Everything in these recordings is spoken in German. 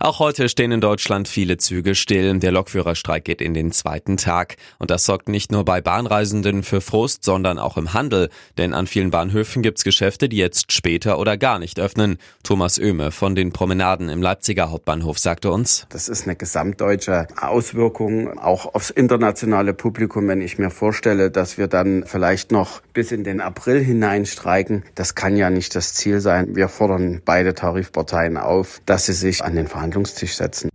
Auch heute stehen in Deutschland viele Züge still. Der Lokführerstreik geht in den zweiten Tag. Und das sorgt nicht nur bei Bahnreisenden für Frust, sondern auch im Handel. Denn an vielen Bahnhöfen gibt's Geschäfte, die jetzt später oder gar nicht öffnen. Thomas Oehme von den Promenaden im Leipziger Hauptbahnhof sagte uns. Das ist eine gesamtdeutsche Auswirkung, auch aufs internationale Publikum. Wenn ich mir vorstelle, dass wir dann vielleicht noch bis in den April hinein streiken, das kann ja nicht das Ziel sein. Wir fordern beide Tarifparteien auf, dass sie sich an den Verhandlungstisch setzen.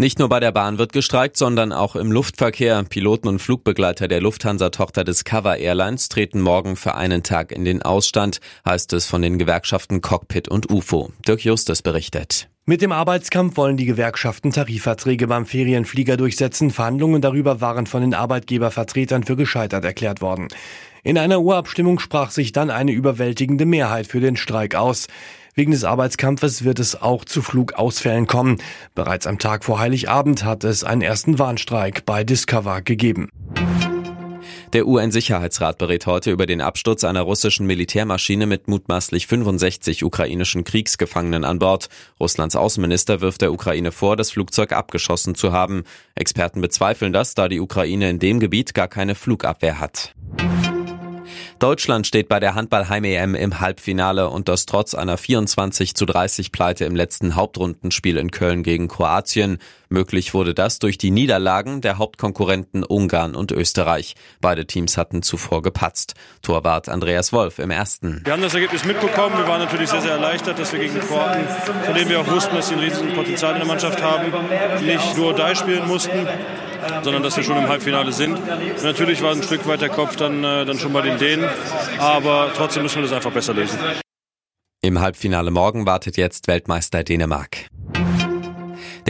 Nicht nur bei der Bahn wird gestreikt, sondern auch im Luftverkehr. Piloten und Flugbegleiter der Lufthansa-Tochter Discover Airlines treten morgen für einen Tag in den Ausstand, heißt es von den Gewerkschaften Cockpit und UFO. Dirk Justus berichtet. Mit dem Arbeitskampf wollen die Gewerkschaften Tarifverträge beim Ferienflieger durchsetzen. Verhandlungen darüber waren von den Arbeitgebervertretern für gescheitert erklärt worden. In einer Urabstimmung sprach sich dann eine überwältigende Mehrheit für den Streik aus. Wegen des Arbeitskampfes wird es auch zu Flugausfällen kommen. Bereits am Tag vor Heiligabend hat es einen ersten Warnstreik bei Discover gegeben. Der UN-Sicherheitsrat berät heute über den Absturz einer russischen Militärmaschine mit mutmaßlich 65 ukrainischen Kriegsgefangenen an Bord. Russlands Außenminister wirft der Ukraine vor, das Flugzeug abgeschossen zu haben. Experten bezweifeln das, da die Ukraine in dem Gebiet gar keine Flugabwehr hat. Deutschland steht bei der Handball-Heim-EM im Halbfinale und das trotz einer 24 zu 30 Pleite im letzten Hauptrundenspiel in Köln gegen Kroatien. Möglich wurde das durch die Niederlagen der Hauptkonkurrenten Ungarn und Österreich. Beide Teams hatten zuvor gepatzt. Torwart Andreas Wolf im ersten. Wir haben das Ergebnis mitbekommen. Wir waren natürlich sehr, sehr erleichtert, dass wir gegen die Kroaten, von denen wir auch wussten, dass sie ein riesiges Potenzial in der Mannschaft haben, nicht nur da spielen mussten, sondern dass wir schon im Halbfinale sind. Und natürlich war ein Stück weit der Kopf dann, äh, dann schon bei den Dänen, aber trotzdem müssen wir das einfach besser lösen. Im Halbfinale morgen wartet jetzt Weltmeister Dänemark.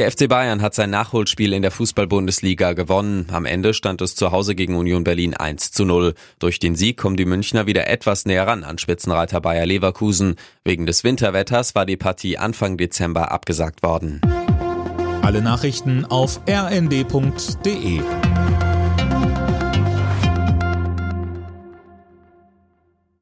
Der FC Bayern hat sein Nachholspiel in der Fußball-Bundesliga gewonnen. Am Ende stand es zu Hause gegen Union Berlin 1 zu 0. Durch den Sieg kommen die Münchner wieder etwas näher ran an Spitzenreiter Bayer Leverkusen. Wegen des Winterwetters war die Partie Anfang Dezember abgesagt worden. Alle Nachrichten auf rnd.de